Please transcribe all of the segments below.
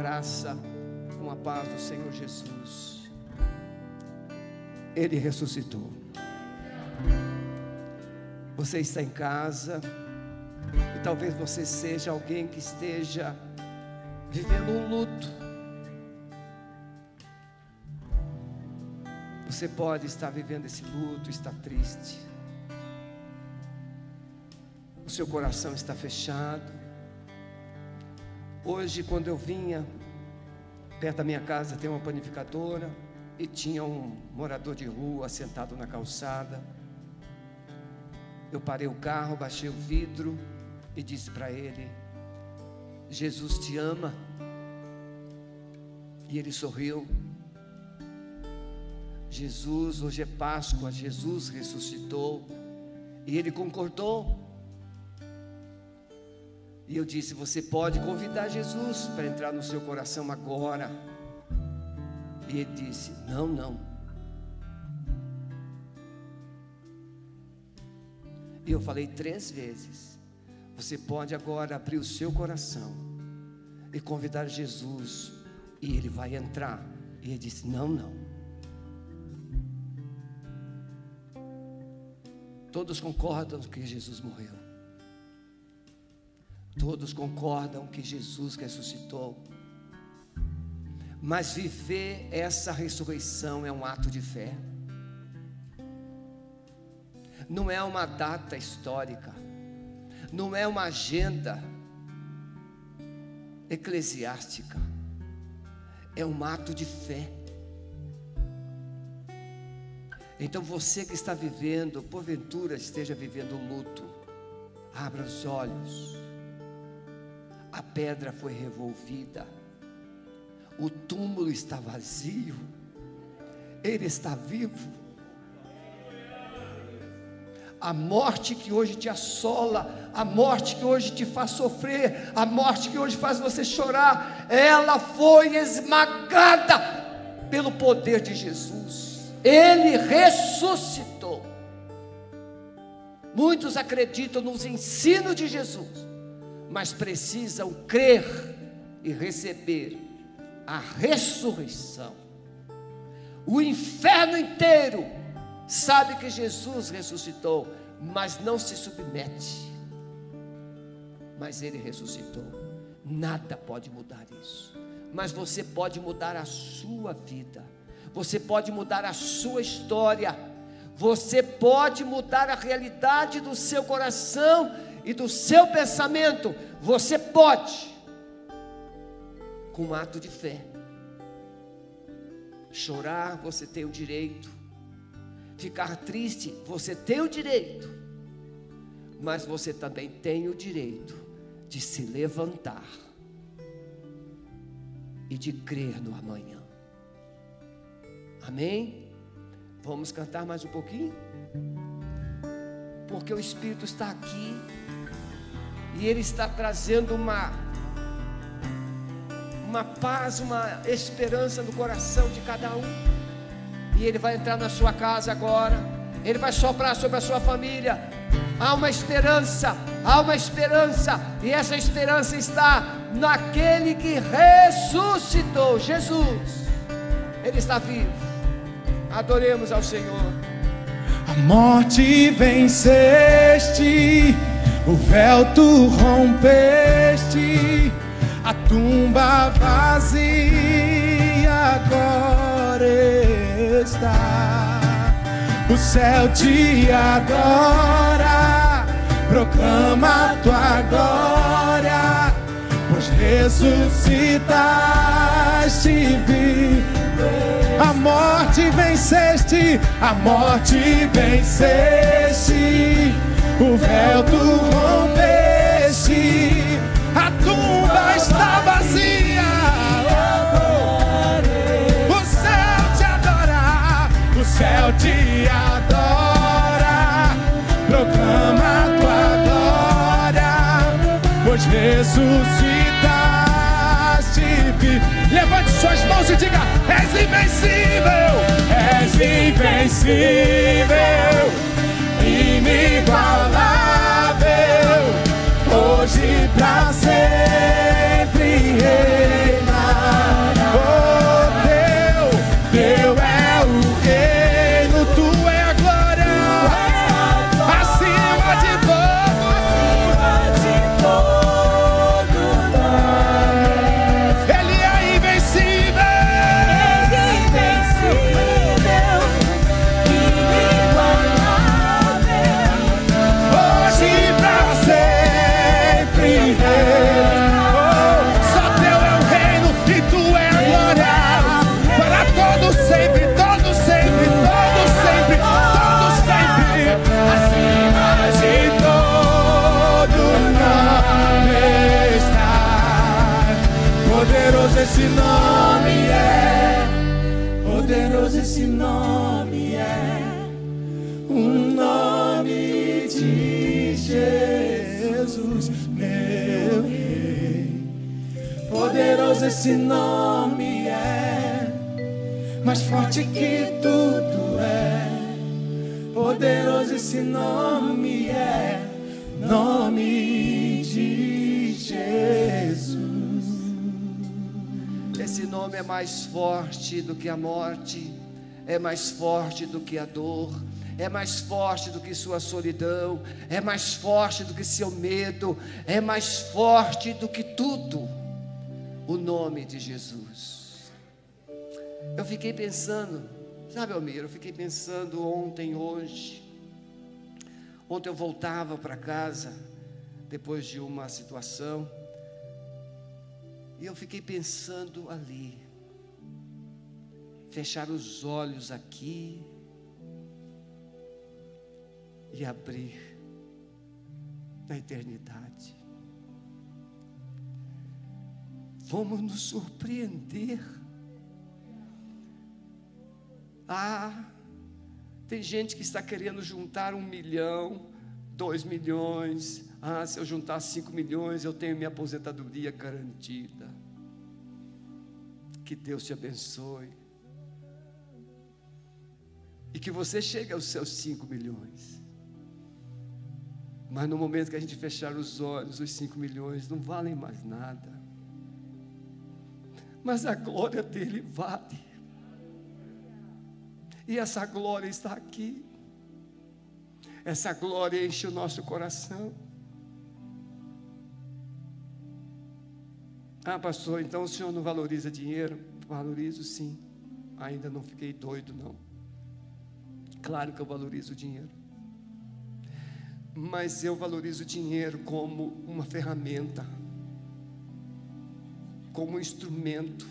graça, com a paz do Senhor Jesus. Ele ressuscitou. Você está em casa e talvez você seja alguém que esteja vivendo um luto. Você pode estar vivendo esse luto, está triste. O seu coração está fechado. Hoje, quando eu vinha, perto da minha casa tem uma panificadora e tinha um morador de rua sentado na calçada. Eu parei o carro, baixei o vidro e disse para ele: Jesus te ama. E ele sorriu. Jesus, hoje é Páscoa, Jesus ressuscitou. E ele concordou. E eu disse: Você pode convidar Jesus para entrar no seu coração agora. E ele disse: Não, não. E eu falei três vezes: Você pode agora abrir o seu coração e convidar Jesus, e ele vai entrar. E ele disse: Não, não. Todos concordam que Jesus morreu. Todos concordam que Jesus ressuscitou. Mas viver essa ressurreição é um ato de fé. Não é uma data histórica, não é uma agenda eclesiástica, é um ato de fé. Então você que está vivendo, porventura esteja vivendo luto, abra os olhos pedra foi revolvida, o túmulo está vazio, ele está vivo. A morte que hoje te assola, a morte que hoje te faz sofrer, a morte que hoje faz você chorar, ela foi esmagada pelo poder de Jesus. Ele ressuscitou. Muitos acreditam nos ensinos de Jesus, mas precisam crer e receber a ressurreição. O inferno inteiro sabe que Jesus ressuscitou, mas não se submete. Mas ele ressuscitou. Nada pode mudar isso. Mas você pode mudar a sua vida. Você pode mudar a sua história. Você pode mudar a realidade do seu coração e do seu pensamento, você pode, com um ato de fé, chorar, você tem o direito, ficar triste, você tem o direito, mas você também tem o direito de se levantar e de crer no amanhã. Amém? Vamos cantar mais um pouquinho? Porque o Espírito está aqui e Ele está trazendo uma, uma paz, uma esperança no coração de cada um. E Ele vai entrar na sua casa agora, Ele vai soprar sobre a sua família. Há uma esperança, há uma esperança, e essa esperança está naquele que ressuscitou, Jesus. Ele está vivo. Adoremos ao Senhor. A morte venceste o véu tu rompeste, a tumba vazia agora está. O céu te adora, proclama tua glória, pois ressuscitaste A morte venceste, a morte venceste o véu tu rompeste, a tumba está vazia. O céu te adora, o céu te adora, proclama a tua glória, pois ressuscitaste. Levante suas mãos e diga: És invencível, és invencível inigualável, hoje pra sempre forte do que a morte, é mais forte do que a dor, é mais forte do que sua solidão, é mais forte do que seu medo, é mais forte do que tudo. O nome de Jesus. Eu fiquei pensando, sabe, Almir, eu fiquei pensando ontem, hoje. Ontem eu voltava para casa, depois de uma situação, e eu fiquei pensando ali, fechar os olhos aqui e abrir na eternidade. Vamos nos surpreender. Ah, tem gente que está querendo juntar um milhão, dois milhões. Ah, se eu juntar cinco milhões, eu tenho minha aposentadoria garantida. Que Deus te abençoe. E que você chegue aos seus cinco milhões. Mas no momento que a gente fechar os olhos, os cinco milhões não valem mais nada. Mas a glória dele vale. E essa glória está aqui. Essa glória enche o nosso coração. Ah, pastor, então o senhor não valoriza dinheiro? Valorizo sim. Ainda não fiquei doido, não. Claro que eu valorizo o dinheiro. Mas eu valorizo o dinheiro como uma ferramenta, como um instrumento.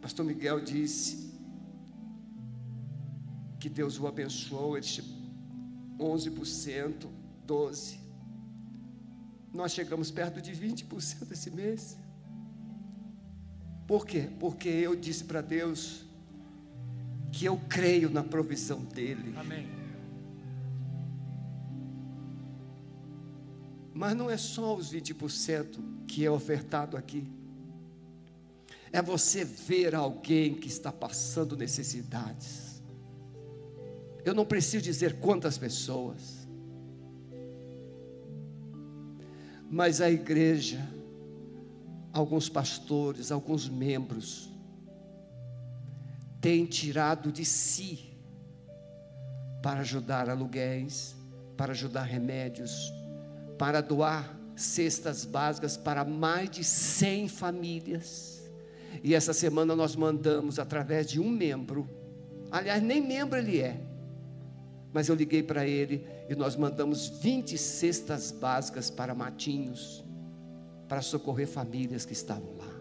Pastor Miguel disse que Deus o abençoou, ele 11%, 12%. Nós chegamos perto de 20% esse mês. Por quê? Porque eu disse para Deus que eu creio na provisão dEle. Amém. Mas não é só os 20% que é ofertado aqui. É você ver alguém que está passando necessidades. Eu não preciso dizer quantas pessoas. Mas a igreja, alguns pastores, alguns membros, têm tirado de si para ajudar aluguéis, para ajudar remédios, para doar cestas básicas para mais de 100 famílias. E essa semana nós mandamos através de um membro, aliás, nem membro ele é, mas eu liguei para ele e nós mandamos 20 cestas básicas para Matinhos, para socorrer famílias que estavam lá.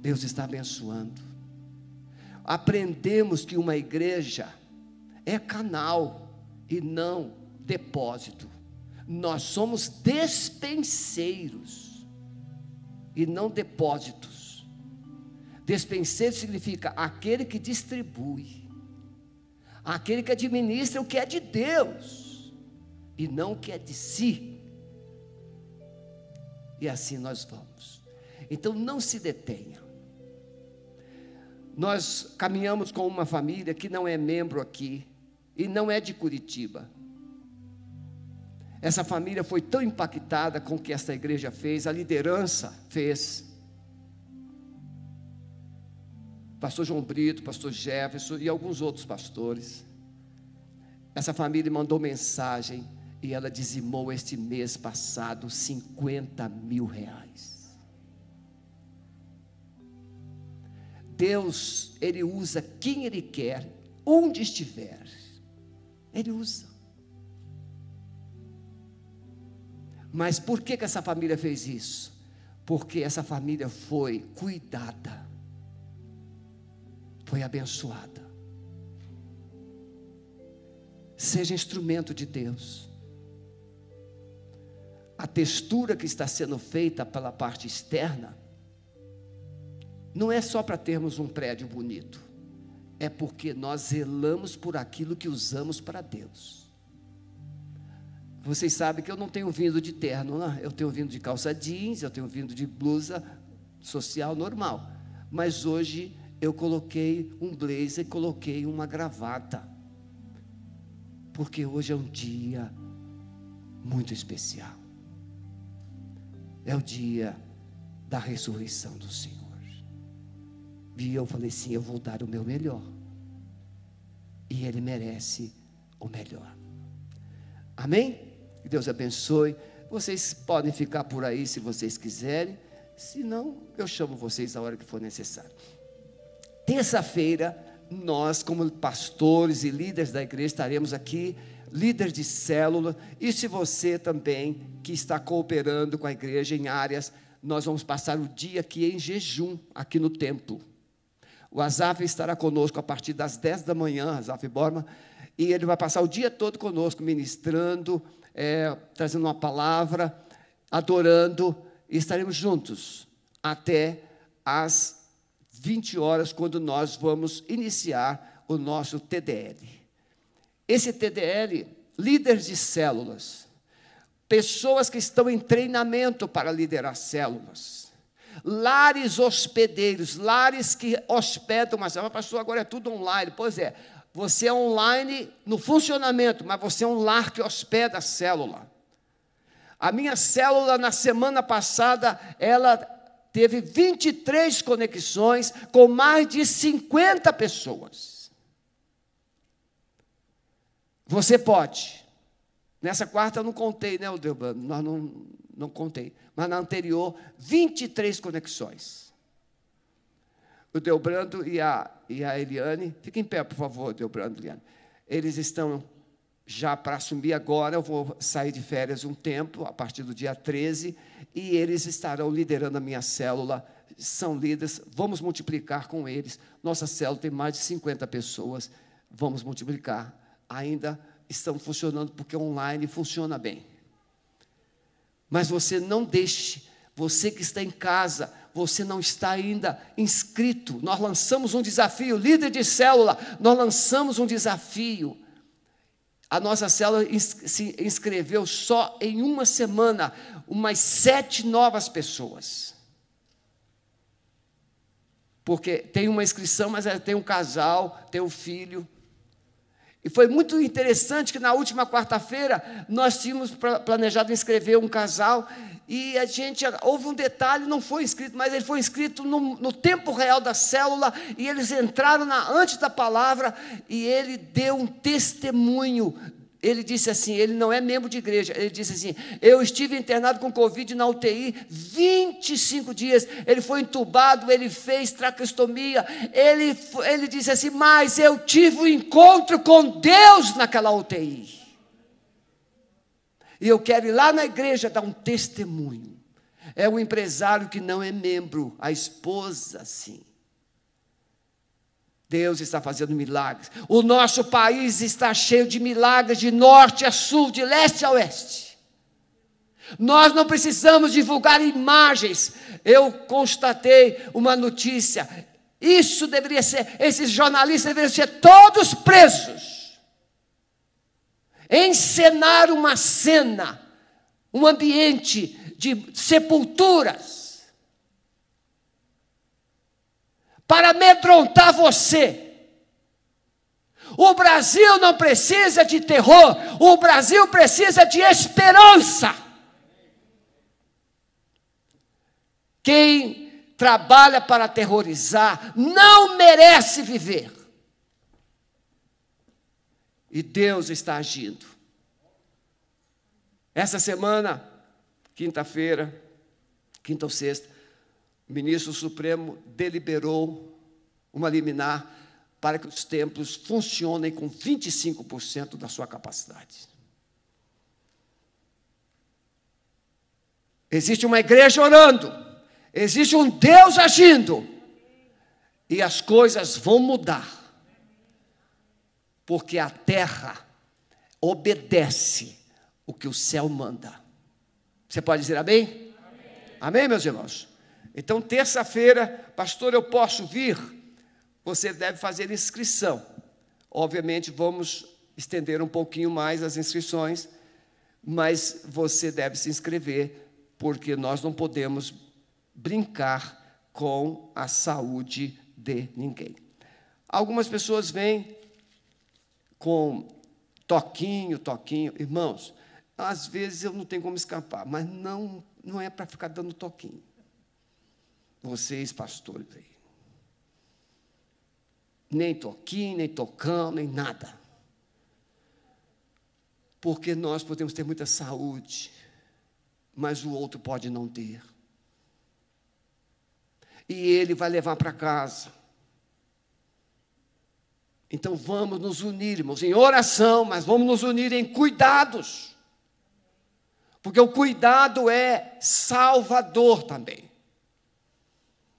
Deus está abençoando. Aprendemos que uma igreja é canal e não depósito. Nós somos despenseiros e não depósitos. Despenseiro significa aquele que distribui aquele que administra o que é de Deus e não o que é de si. E assim nós vamos. Então não se detenha. Nós caminhamos com uma família que não é membro aqui e não é de Curitiba. Essa família foi tão impactada com o que esta igreja fez, a liderança fez. pastor João Brito, pastor Jefferson e alguns outros pastores. Essa família mandou mensagem e ela dizimou este mês passado 50 mil reais. Deus, Ele usa quem Ele quer, onde estiver, Ele usa. Mas por que, que essa família fez isso? Porque essa família foi cuidada foi abençoada. Seja instrumento de Deus. A textura que está sendo feita pela parte externa, não é só para termos um prédio bonito, é porque nós zelamos por aquilo que usamos para Deus. Vocês sabem que eu não tenho vindo de terno, né? eu tenho vindo de calça jeans, eu tenho vindo de blusa social normal. Mas hoje eu coloquei um blazer, coloquei uma gravata. Porque hoje é um dia muito especial. É o dia da ressurreição do Senhor. E eu falei assim: eu vou dar o meu melhor. E Ele merece o melhor. Amém? Que Deus abençoe. Vocês podem ficar por aí se vocês quiserem. Se não, eu chamo vocês a hora que for necessário. Terça-feira, nós, como pastores e líderes da igreja, estaremos aqui, líderes de célula, e se você também que está cooperando com a igreja em áreas, nós vamos passar o dia aqui em jejum, aqui no templo. O Azaf estará conosco a partir das 10 da manhã, Azaf Borma, e ele vai passar o dia todo conosco, ministrando, é, trazendo uma palavra, adorando, e estaremos juntos até as 20 horas, quando nós vamos iniciar o nosso TDL. Esse TDL, líderes de células, pessoas que estão em treinamento para liderar células, lares hospedeiros, lares que hospedam, mas a pastor agora é tudo online. Pois é, você é online no funcionamento, mas você é um lar que hospeda a célula. A minha célula na semana passada, ela teve 23 conexões com mais de 50 pessoas. Você pode. Nessa quarta eu não contei, né, Delbano? Nós não, não contei. Mas na anterior, 23 conexões. O Delbrando e a, e a Eliane, fiquem em pé, por favor, Delbrando e Eliane. Eles estão já para assumir agora, eu vou sair de férias um tempo, a partir do dia 13, e eles estarão liderando a minha célula, são líderes, vamos multiplicar com eles. Nossa célula tem mais de 50 pessoas, vamos multiplicar. Ainda estão funcionando porque online funciona bem. Mas você não deixe, você que está em casa, você não está ainda inscrito. Nós lançamos um desafio, líder de célula, nós lançamos um desafio. A nossa célula se inscreveu só em uma semana, umas sete novas pessoas. Porque tem uma inscrição, mas tem um casal, tem um filho. E foi muito interessante que na última quarta-feira nós tínhamos planejado inscrever um casal e a gente houve um detalhe, não foi inscrito, mas ele foi inscrito no, no tempo real da célula e eles entraram na, antes da palavra e ele deu um testemunho ele disse assim: ele não é membro de igreja. Ele disse assim: eu estive internado com Covid na UTI 25 dias. Ele foi entubado, ele fez traqueostomia. Ele, ele disse assim: mas eu tive um encontro com Deus naquela UTI. E eu quero ir lá na igreja dar um testemunho. É um empresário que não é membro, a esposa, sim. Deus está fazendo milagres. O nosso país está cheio de milagres de norte a sul, de leste a oeste. Nós não precisamos divulgar imagens. Eu constatei uma notícia. Isso deveria ser, esses jornalistas deveriam ser todos presos. Encenar uma cena, um ambiente de sepulturas para amedrontar você. O Brasil não precisa de terror, o Brasil precisa de esperança. Quem trabalha para aterrorizar não merece viver. E Deus está agindo. Essa semana, quinta-feira, quinta ou sexta, o ministro Supremo deliberou uma liminar para que os templos funcionem com 25% da sua capacidade. Existe uma igreja orando, existe um Deus agindo, e as coisas vão mudar, porque a terra obedece o que o céu manda. Você pode dizer amém? Amém, amém meus irmãos? Então, terça-feira, pastor, eu posso vir? Você deve fazer inscrição. Obviamente, vamos estender um pouquinho mais as inscrições, mas você deve se inscrever, porque nós não podemos brincar com a saúde de ninguém. Algumas pessoas vêm com toquinho, toquinho. Irmãos, às vezes eu não tenho como escapar, mas não, não é para ficar dando toquinho. Vocês, pastores aí. Nem toquinho, nem tocão, nem nada. Porque nós podemos ter muita saúde, mas o outro pode não ter. E ele vai levar para casa. Então vamos nos unir, irmãos, em oração, mas vamos nos unir em cuidados. Porque o cuidado é salvador também.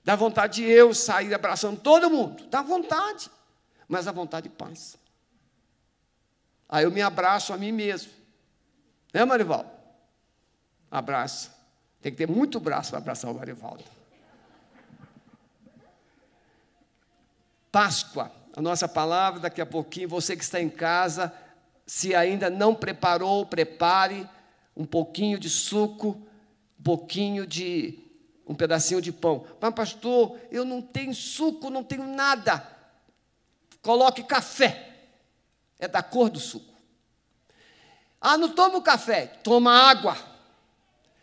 Dá vontade de eu sair abraçando todo mundo, dá vontade, mas a vontade passa. Aí eu me abraço a mim mesmo. Né, Marivaldo? Abraço. Tem que ter muito braço para abraçar o Marivaldo. Páscoa, a nossa palavra daqui a pouquinho. Você que está em casa, se ainda não preparou, prepare um pouquinho de suco, um pouquinho de um pedacinho de pão. Mas, pastor, eu não tenho suco, não tenho nada. Coloque café. É da cor do suco. Ah, não toma café, toma água.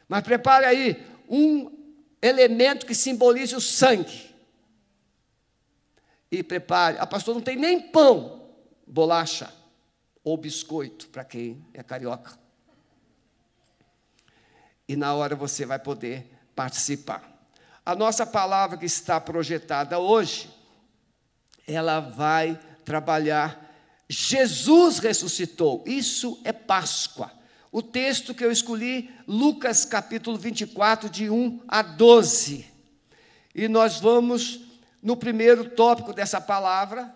Mas prepare aí um elemento que simbolize o sangue. E prepare. Ah, pastor, não tem nem pão, bolacha ou biscoito, para quem é carioca e na hora você vai poder participar. A nossa palavra que está projetada hoje, ela vai trabalhar Jesus ressuscitou. Isso é Páscoa. O texto que eu escolhi, Lucas capítulo 24, de 1 a 12. E nós vamos no primeiro tópico dessa palavra,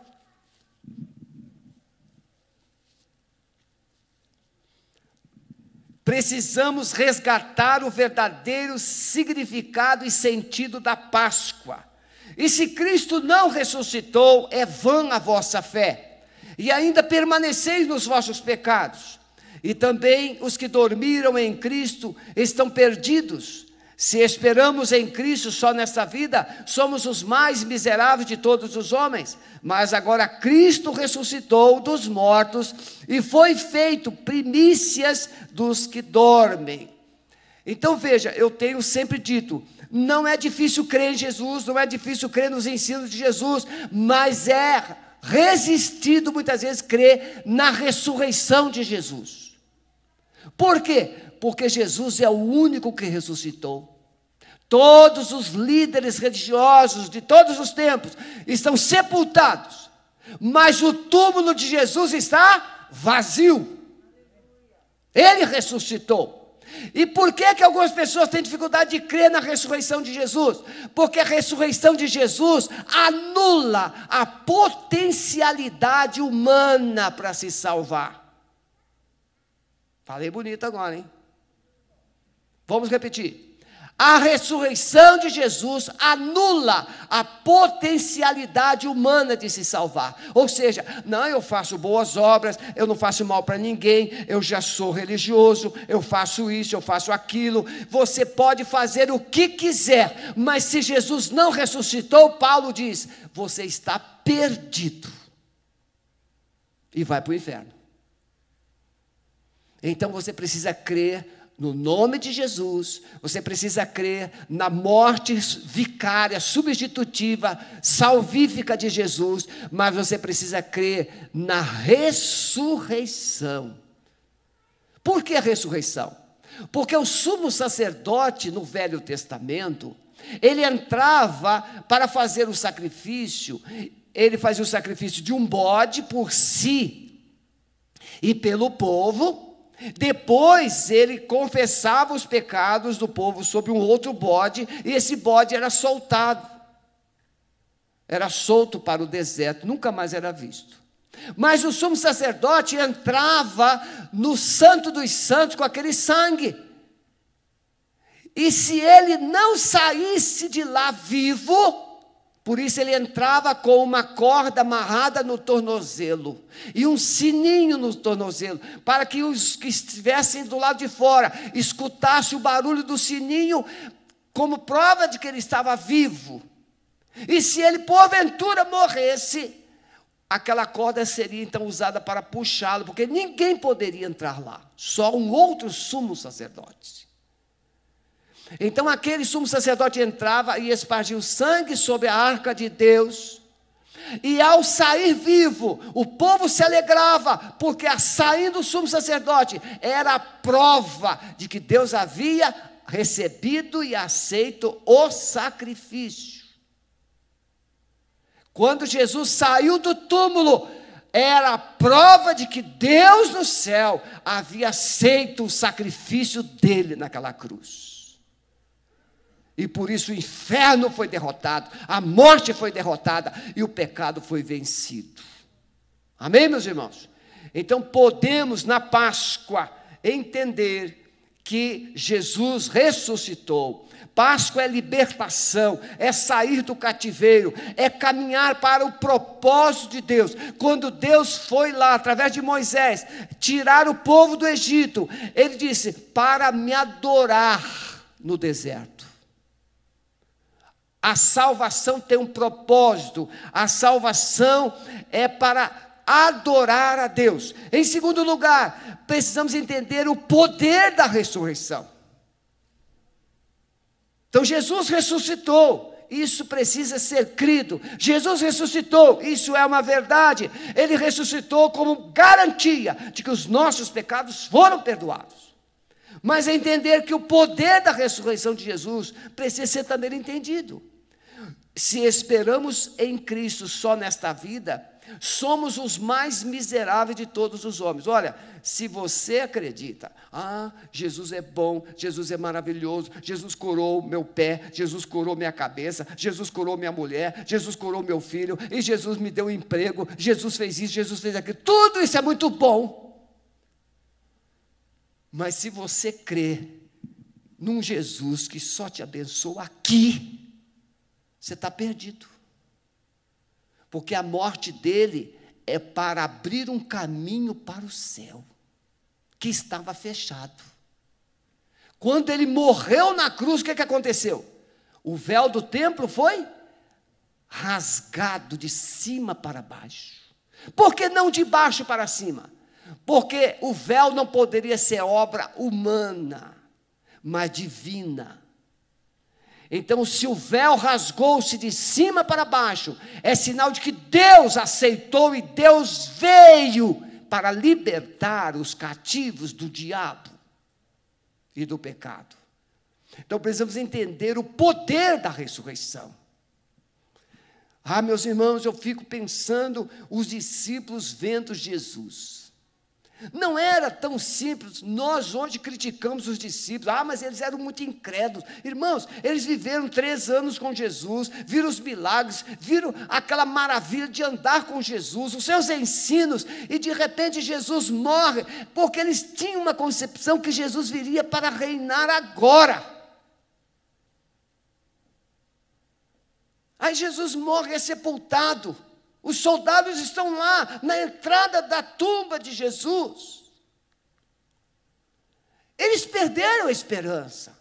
Precisamos resgatar o verdadeiro significado e sentido da Páscoa. E se Cristo não ressuscitou, é vã a vossa fé, e ainda permaneceis nos vossos pecados. E também os que dormiram em Cristo estão perdidos. Se esperamos em Cristo só nesta vida, somos os mais miseráveis de todos os homens. Mas agora Cristo ressuscitou dos mortos e foi feito primícias dos que dormem. Então veja, eu tenho sempre dito: não é difícil crer em Jesus, não é difícil crer nos ensinos de Jesus, mas é resistido muitas vezes crer na ressurreição de Jesus. Por quê? Porque Jesus é o único que ressuscitou. Todos os líderes religiosos de todos os tempos estão sepultados, mas o túmulo de Jesus está vazio. Ele ressuscitou. E por que, que algumas pessoas têm dificuldade de crer na ressurreição de Jesus? Porque a ressurreição de Jesus anula a potencialidade humana para se salvar. Falei bonito agora, hein? Vamos repetir. A ressurreição de Jesus anula a potencialidade humana de se salvar. Ou seja, não, eu faço boas obras, eu não faço mal para ninguém, eu já sou religioso, eu faço isso, eu faço aquilo. Você pode fazer o que quiser, mas se Jesus não ressuscitou, Paulo diz: você está perdido e vai para o inferno. Então você precisa crer no nome de Jesus, você precisa crer na morte vicária, substitutiva, salvífica de Jesus, mas você precisa crer na ressurreição. Por que a ressurreição? Porque o sumo sacerdote no Velho Testamento, ele entrava para fazer o sacrifício, ele fazia o sacrifício de um bode por si e pelo povo, depois ele confessava os pecados do povo sobre um outro bode, e esse bode era soltado. Era solto para o deserto, nunca mais era visto. Mas o sumo sacerdote entrava no santo dos santos com aquele sangue. E se ele não saísse de lá vivo, por isso ele entrava com uma corda amarrada no tornozelo e um sininho no tornozelo, para que os que estivessem do lado de fora escutassem o barulho do sininho como prova de que ele estava vivo. E se ele porventura morresse, aquela corda seria então usada para puxá-lo, porque ninguém poderia entrar lá, só um outro sumo sacerdote. Então aquele sumo sacerdote entrava e espargia o sangue sobre a arca de Deus. E ao sair vivo, o povo se alegrava, porque a saindo do sumo sacerdote era a prova de que Deus havia recebido e aceito o sacrifício. Quando Jesus saiu do túmulo, era a prova de que Deus no céu havia aceito o sacrifício dele naquela cruz. E por isso o inferno foi derrotado, a morte foi derrotada e o pecado foi vencido. Amém, meus irmãos? Então podemos na Páscoa entender que Jesus ressuscitou. Páscoa é libertação, é sair do cativeiro, é caminhar para o propósito de Deus. Quando Deus foi lá, através de Moisés, tirar o povo do Egito, ele disse: para me adorar no deserto. A salvação tem um propósito, a salvação é para adorar a Deus. Em segundo lugar, precisamos entender o poder da ressurreição. Então, Jesus ressuscitou, isso precisa ser crido. Jesus ressuscitou, isso é uma verdade. Ele ressuscitou como garantia de que os nossos pecados foram perdoados. Mas entender que o poder da ressurreição de Jesus precisa ser também entendido se esperamos em Cristo só nesta vida, somos os mais miseráveis de todos os homens. Olha, se você acredita, ah, Jesus é bom, Jesus é maravilhoso, Jesus curou meu pé, Jesus curou minha cabeça, Jesus curou minha mulher, Jesus curou meu filho, e Jesus me deu um emprego, Jesus fez isso, Jesus fez aquilo, tudo isso é muito bom. Mas se você crê num Jesus que só te abençoa aqui, você está perdido. Porque a morte dele é para abrir um caminho para o céu, que estava fechado. Quando ele morreu na cruz, o que, que aconteceu? O véu do templo foi rasgado de cima para baixo. Por que não de baixo para cima? Porque o véu não poderia ser obra humana, mas divina. Então, se o véu rasgou-se de cima para baixo, é sinal de que Deus aceitou e Deus veio para libertar os cativos do diabo e do pecado. Então, precisamos entender o poder da ressurreição. Ah, meus irmãos, eu fico pensando os discípulos vendo Jesus. Não era tão simples. Nós hoje criticamos os discípulos. Ah, mas eles eram muito incrédulos. Irmãos, eles viveram três anos com Jesus, viram os milagres, viram aquela maravilha de andar com Jesus, os seus ensinos, e de repente Jesus morre, porque eles tinham uma concepção que Jesus viria para reinar agora. Aí Jesus morre, é sepultado. Os soldados estão lá, na entrada da tumba de Jesus. Eles perderam a esperança.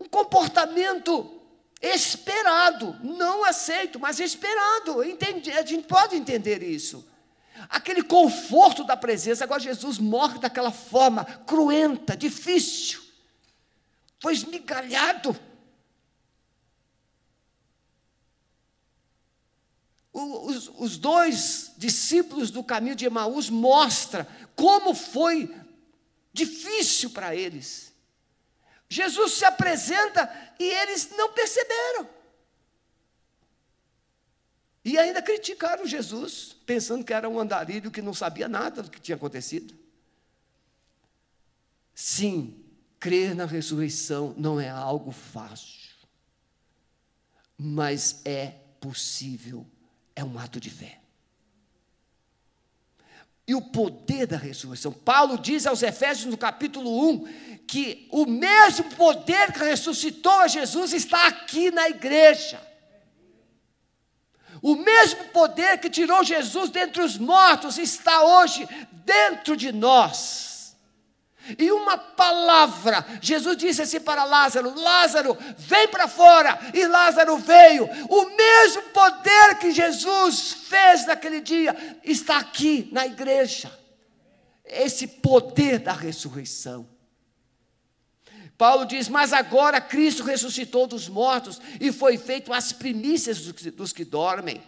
Um comportamento esperado, não aceito, mas esperado. Entendi, a gente pode entender isso. Aquele conforto da presença, agora Jesus morre daquela forma cruenta, difícil. Foi esmigalhado. Os, os dois discípulos do caminho de Emaús mostra como foi difícil para eles. Jesus se apresenta e eles não perceberam. E ainda criticaram Jesus, pensando que era um andarilho que não sabia nada do que tinha acontecido. Sim, crer na ressurreição não é algo fácil, mas é possível é um ato de fé. e o poder da ressurreição. Paulo diz aos Efésios no capítulo 1 que o mesmo poder que ressuscitou a Jesus está aqui na igreja. O mesmo poder que tirou Jesus dentre os mortos está hoje dentro de nós. E uma palavra, Jesus disse assim para Lázaro: Lázaro, vem para fora. E Lázaro veio. O mesmo poder que Jesus fez naquele dia está aqui na igreja. Esse poder da ressurreição. Paulo diz: Mas agora Cristo ressuscitou dos mortos e foi feito as primícias dos que dormem.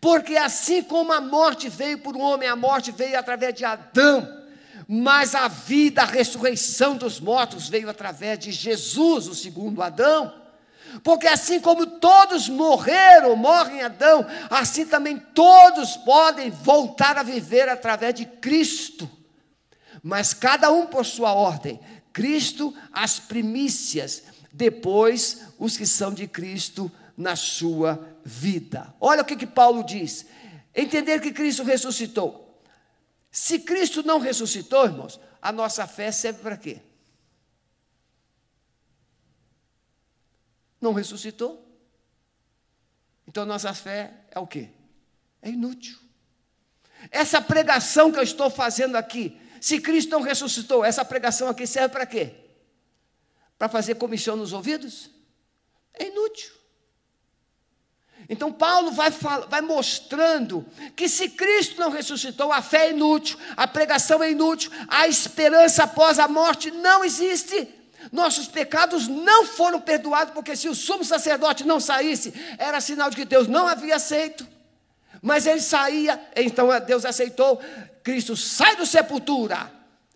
Porque assim como a morte veio por um homem, a morte veio através de Adão mas a vida, a ressurreição dos mortos veio através de Jesus, o segundo Adão. Porque assim como todos morreram, morrem Adão, assim também todos podem voltar a viver através de Cristo. Mas cada um por sua ordem. Cristo, as primícias, depois os que são de Cristo na sua vida. Olha o que, que Paulo diz: entender que Cristo ressuscitou. Se Cristo não ressuscitou, irmãos, a nossa fé serve para quê? Não ressuscitou? Então nossa fé é o quê? É inútil. Essa pregação que eu estou fazendo aqui, se Cristo não ressuscitou, essa pregação aqui serve para quê? Para fazer comissão nos ouvidos? É inútil. Então, Paulo vai, vai, mostrando que se Cristo não ressuscitou, a fé é inútil, a pregação é inútil, a esperança após a morte não existe. Nossos pecados não foram perdoados, porque se o sumo sacerdote não saísse, era sinal de que Deus não havia aceito. Mas ele saía, então Deus aceitou. Cristo sai do sepultura,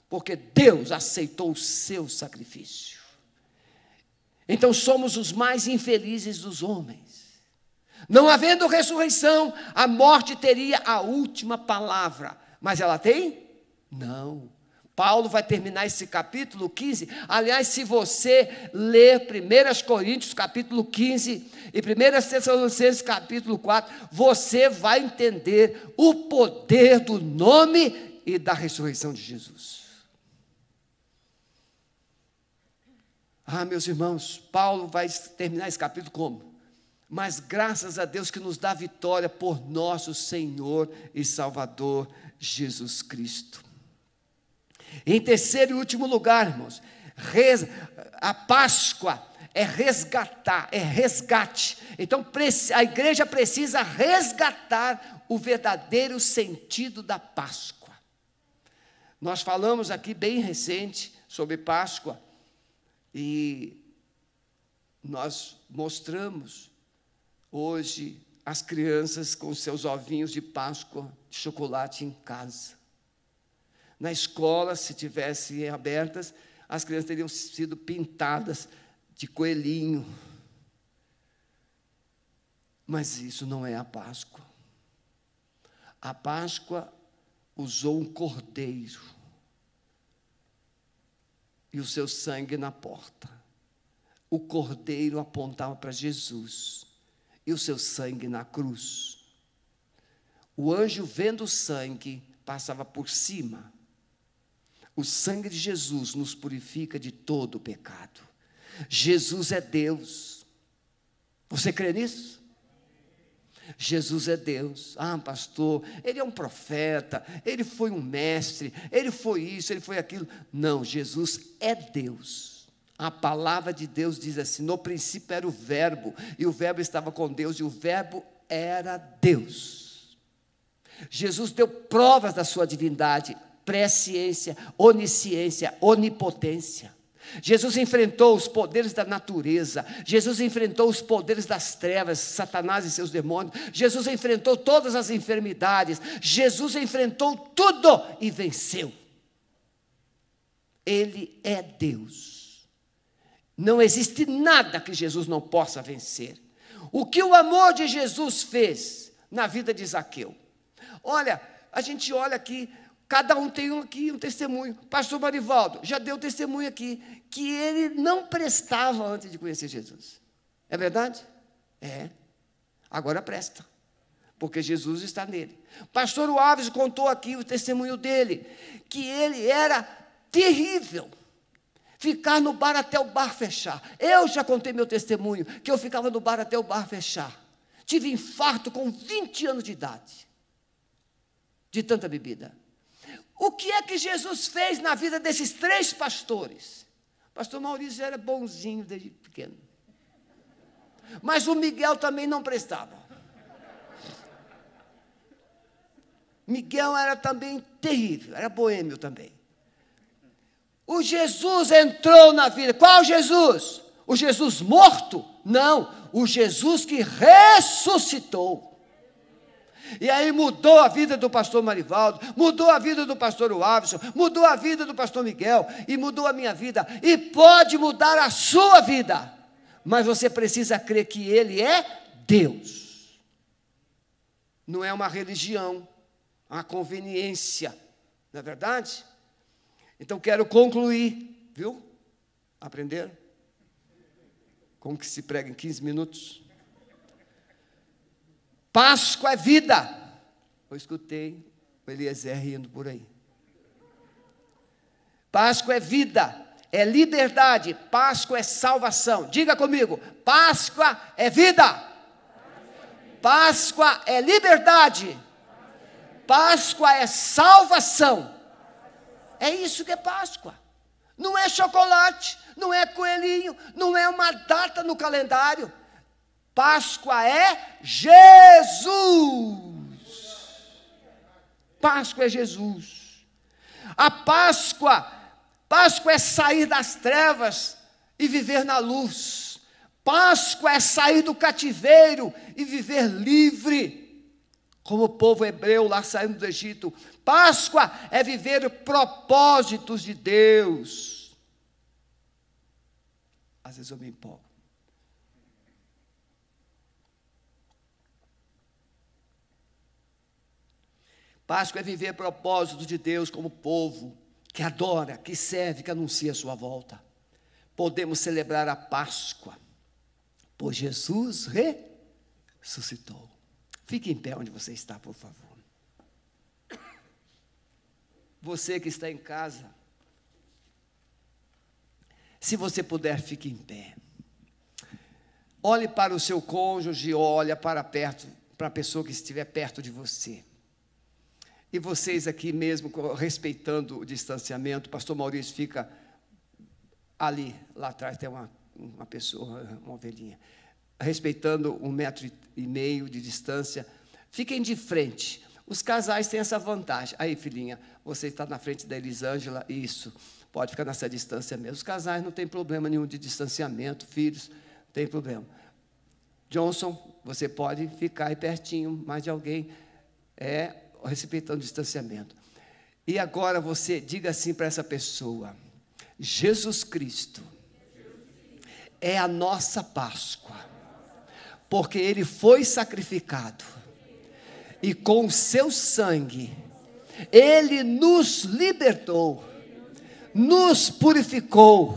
porque Deus aceitou o seu sacrifício. Então somos os mais infelizes dos homens não havendo ressurreição, a morte teria a última palavra. Mas ela tem? Não. Paulo vai terminar esse capítulo 15. Aliás, se você ler 1 Coríntios capítulo 15 e 1 Tessalonicenses capítulo 4, você vai entender o poder do nome e da ressurreição de Jesus. Ah, meus irmãos, Paulo vai terminar esse capítulo como? Mas graças a Deus que nos dá vitória por nosso Senhor e Salvador Jesus Cristo. Em terceiro e último lugar, irmãos, a Páscoa é resgatar, é resgate. Então a igreja precisa resgatar o verdadeiro sentido da Páscoa. Nós falamos aqui bem recente sobre Páscoa e nós mostramos hoje as crianças com seus ovinhos de Páscoa de chocolate em casa. Na escola, se tivessem abertas, as crianças teriam sido pintadas de coelhinho. Mas isso não é a Páscoa. A Páscoa usou um cordeiro e o seu sangue na porta. O cordeiro apontava para Jesus e o seu sangue na cruz. O anjo, vendo o sangue, passava por cima. O sangue de Jesus nos purifica de todo o pecado. Jesus é Deus. Você crê nisso? Jesus é Deus. Ah, pastor, ele é um profeta, ele foi um mestre, ele foi isso, ele foi aquilo. Não, Jesus é Deus. A palavra de Deus diz assim: no princípio era o Verbo, e o Verbo estava com Deus, e o Verbo era Deus. Jesus deu provas da sua divindade, presciência, onisciência, onipotência. Jesus enfrentou os poderes da natureza, Jesus enfrentou os poderes das trevas, Satanás e seus demônios, Jesus enfrentou todas as enfermidades, Jesus enfrentou tudo e venceu. Ele é Deus. Não existe nada que Jesus não possa vencer. O que o amor de Jesus fez na vida de Zaqueu? Olha, a gente olha aqui, cada um tem aqui um testemunho. Pastor Marivaldo já deu testemunho aqui que ele não prestava antes de conhecer Jesus. É verdade? É. Agora presta. porque Jesus está nele. Pastor Alves contou aqui o testemunho dele, que ele era terrível. Ficar no bar até o bar fechar. Eu já contei meu testemunho, que eu ficava no bar até o bar fechar. Tive infarto com 20 anos de idade, de tanta bebida. O que é que Jesus fez na vida desses três pastores? O pastor Maurício era bonzinho desde pequeno. Mas o Miguel também não prestava. Miguel era também terrível, era boêmio também. O Jesus entrou na vida. Qual Jesus? O Jesus morto? Não, o Jesus que ressuscitou. E aí mudou a vida do pastor Marivaldo, mudou a vida do pastor Wavison, mudou a vida do pastor Miguel e mudou a minha vida. E pode mudar a sua vida. Mas você precisa crer que ele é Deus. Não é uma religião, a conveniência, não é verdade? Então quero concluir, viu? Aprender? Como que se prega em 15 minutos? Páscoa é vida. Eu escutei o Eliezer rindo por aí. Páscoa é vida, é liberdade, Páscoa é salvação. Diga comigo: Páscoa é vida. Páscoa é liberdade. Páscoa é salvação. É isso que é Páscoa. Não é chocolate, não é coelhinho, não é uma data no calendário. Páscoa é Jesus. Páscoa é Jesus. A Páscoa, Páscoa é sair das trevas e viver na luz. Páscoa é sair do cativeiro e viver livre como o povo hebreu lá saindo do Egito. Páscoa é viver propósitos de Deus. Às vezes eu me empolgo. Páscoa é viver propósitos de Deus como povo que adora, que serve, que anuncia a sua volta. Podemos celebrar a Páscoa, pois Jesus ressuscitou. Fique em pé onde você está, por favor. Você que está em casa, se você puder, fique em pé. Olhe para o seu cônjuge, olha para perto, para a pessoa que estiver perto de você. E vocês aqui mesmo, respeitando o distanciamento, o pastor Maurício fica ali, lá atrás tem uma, uma pessoa, uma ovelhinha respeitando um metro e meio de distância. Fiquem de frente. Os casais têm essa vantagem. Aí, filhinha, você está na frente da Elisângela, isso. Pode ficar nessa distância mesmo. Os casais não tem problema nenhum de distanciamento, filhos, não tem problema. Johnson, você pode ficar aí pertinho, mais de alguém, é, respeitando o distanciamento. E agora você diga assim para essa pessoa: Jesus Cristo é a nossa Páscoa porque ele foi sacrificado, e com o seu sangue, ele nos libertou, nos purificou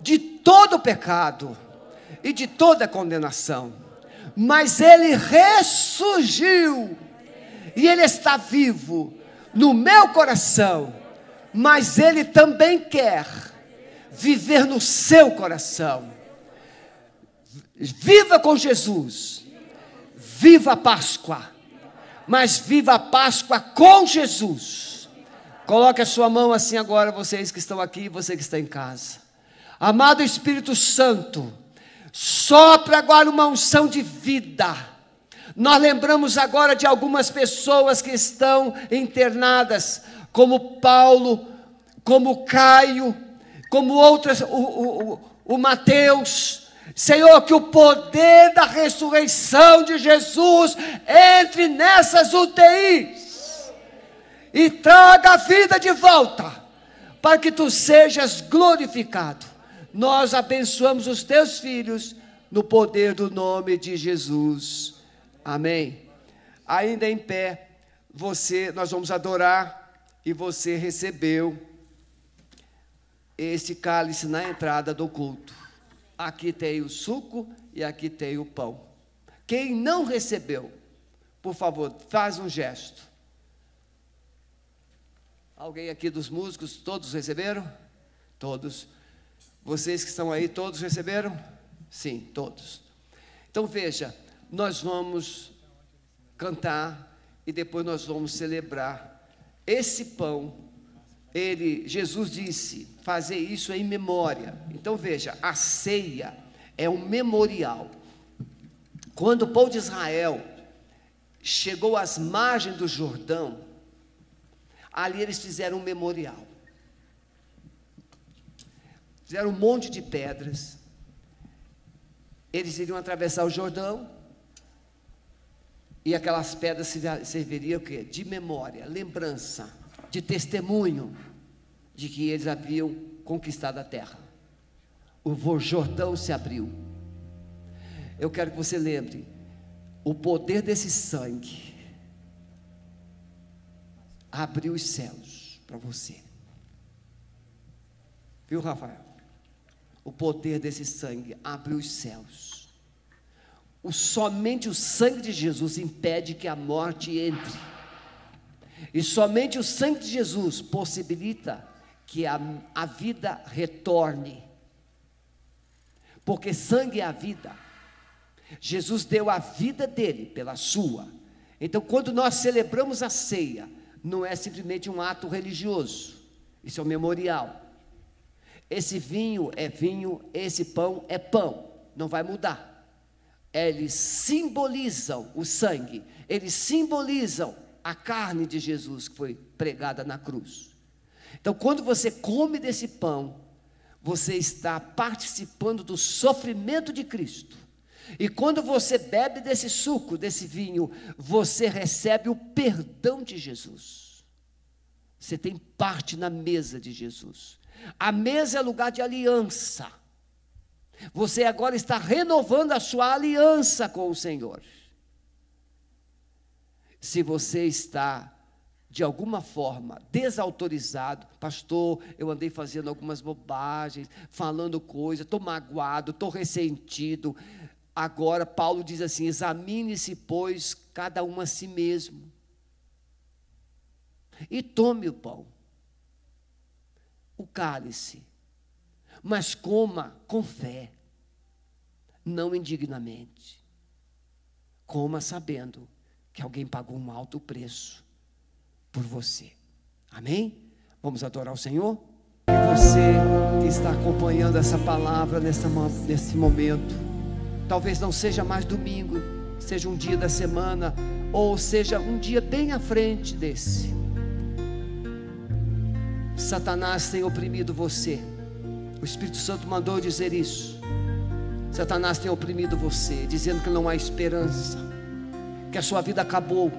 de todo pecado e de toda condenação, mas ele ressurgiu, e ele está vivo no meu coração, mas ele também quer viver no seu coração. Viva com Jesus. Viva a Páscoa. Mas viva a Páscoa com Jesus. Coloque a sua mão assim agora, vocês que estão aqui você que está em casa. Amado Espírito Santo, sopra agora uma unção de vida. Nós lembramos agora de algumas pessoas que estão internadas, como Paulo, como Caio, como outras, o, o, o Mateus, Senhor, que o poder da ressurreição de Jesus entre nessas UTIs e traga a vida de volta, para que tu sejas glorificado. Nós abençoamos os teus filhos no poder do nome de Jesus. Amém. Ainda em pé, você, nós vamos adorar e você recebeu esse cálice na entrada do culto aqui tem o suco e aqui tem o pão. Quem não recebeu, Por favor, faz um gesto. Alguém aqui dos músicos, todos receberam? Todos. Vocês que estão aí, todos receberam? Sim, todos. Então veja, nós vamos cantar e depois nós vamos celebrar esse pão. Ele, Jesus disse, fazer isso em memória. Então veja, a ceia é um memorial. Quando o povo de Israel chegou às margens do Jordão, ali eles fizeram um memorial. Fizeram um monte de pedras. Eles iriam atravessar o Jordão. E aquelas pedras serviriam o quê? De memória, lembrança, de testemunho de que eles haviam conquistado a terra. O Jordão se abriu. Eu quero que você lembre o poder desse sangue abriu os céus para você. Viu, Rafael? O poder desse sangue abriu os céus. O, somente o sangue de Jesus impede que a morte entre. E somente o sangue de Jesus possibilita que a, a vida retorne. Porque sangue é a vida. Jesus deu a vida dele pela sua. Então, quando nós celebramos a ceia, não é simplesmente um ato religioso, isso é um memorial. Esse vinho é vinho, esse pão é pão, não vai mudar. Eles simbolizam o sangue, eles simbolizam a carne de Jesus que foi pregada na cruz. Então, quando você come desse pão, você está participando do sofrimento de Cristo e quando você bebe desse suco, desse vinho, você recebe o perdão de Jesus. Você tem parte na mesa de Jesus. A mesa é lugar de aliança. Você agora está renovando a sua aliança com o Senhor. Se você está de alguma forma desautorizado, pastor, eu andei fazendo algumas bobagens, falando coisa, estou magoado, estou ressentido, Agora, Paulo diz assim: examine-se, pois, cada um a si mesmo. E tome o pão, o cálice, mas coma com fé, não indignamente. Coma sabendo que alguém pagou um alto preço por você. Amém? Vamos adorar o Senhor? E você que está acompanhando essa palavra nessa, nesse momento, Talvez não seja mais domingo, seja um dia da semana, ou seja um dia bem à frente desse. Satanás tem oprimido você. O Espírito Santo mandou dizer isso. Satanás tem oprimido você, dizendo que não há esperança, que a sua vida acabou.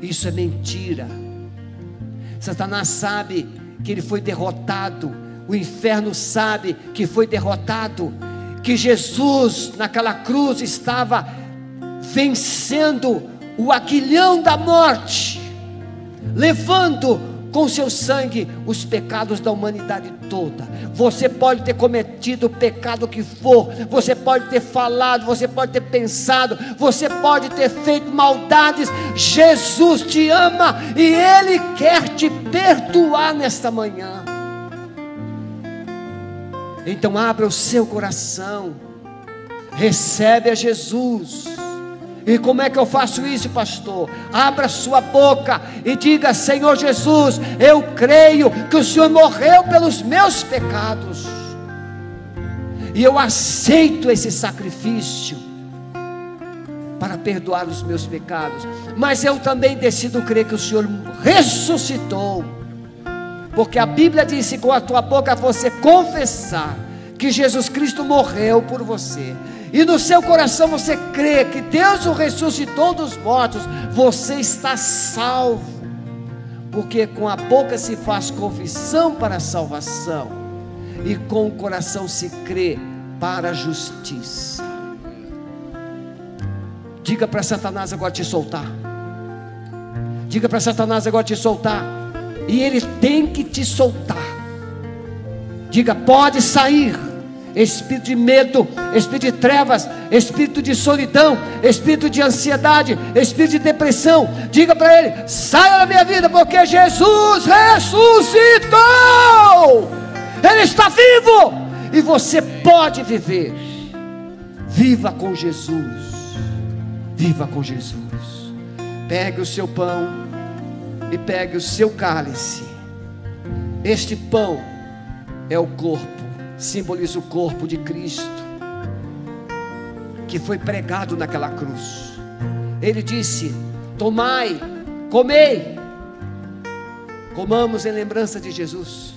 Isso é mentira. Satanás sabe que ele foi derrotado, o inferno sabe que foi derrotado, que Jesus naquela cruz estava vencendo o aguilhão da morte, levando com seu sangue os pecados da humanidade toda. Você pode ter cometido o pecado que for, você pode ter falado, você pode ter pensado, você pode ter feito maldades. Jesus te ama e Ele quer te perdoar nesta manhã. Então abra o seu coração, recebe a Jesus. E como é que eu faço isso, pastor? Abra sua boca e diga: Senhor Jesus, eu creio que o Senhor morreu pelos meus pecados, e eu aceito esse sacrifício para perdoar os meus pecados, mas eu também decido crer que o Senhor ressuscitou. Porque a Bíblia diz: se com a tua boca você confessar que Jesus Cristo morreu por você, e no seu coração você crê que Deus o ressuscitou dos mortos, você está salvo. Porque com a boca se faz confissão para a salvação, e com o coração se crê para a justiça. Diga para Satanás agora te soltar. Diga para Satanás agora te soltar. E ele tem que te soltar. Diga, pode sair. Espírito de medo, espírito de trevas, espírito de solidão, espírito de ansiedade, espírito de depressão. Diga para ele: saia da minha vida, porque Jesus ressuscitou. Ele está vivo e você pode viver. Viva com Jesus. Viva com Jesus. Pegue o seu pão e pegue o seu cálice. Este pão é o corpo, simboliza o corpo de Cristo, que foi pregado naquela cruz. Ele disse: Tomai, comei, comamos em lembrança de Jesus.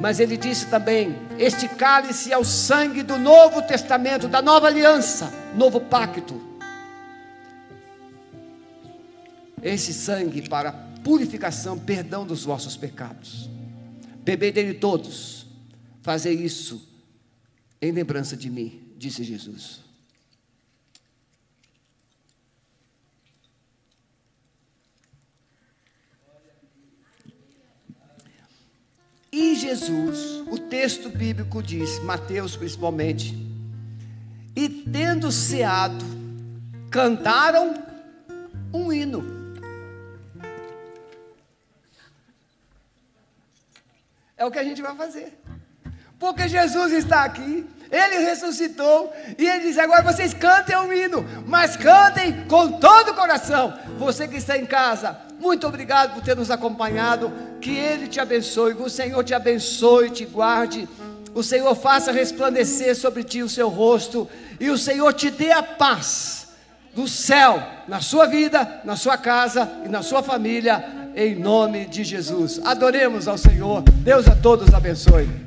Mas ele disse também: Este cálice é o sangue do Novo Testamento, da nova aliança, novo pacto. Esse sangue para purificação, perdão dos vossos pecados. Bebei dele todos, fazer isso em lembrança de mim, disse Jesus. E Jesus, o texto bíblico diz, Mateus principalmente, e tendo ceado, cantaram um hino. É o que a gente vai fazer. Porque Jesus está aqui, ele ressuscitou, e ele diz: agora vocês cantem um hino, mas cantem com todo o coração. Você que está em casa, muito obrigado por ter nos acompanhado. Que Ele te abençoe, que o Senhor te abençoe, te guarde. O Senhor faça resplandecer sobre ti o seu rosto, e o Senhor te dê a paz do céu na sua vida, na sua casa e na sua família, em nome de Jesus. Adoremos ao Senhor. Deus a todos abençoe.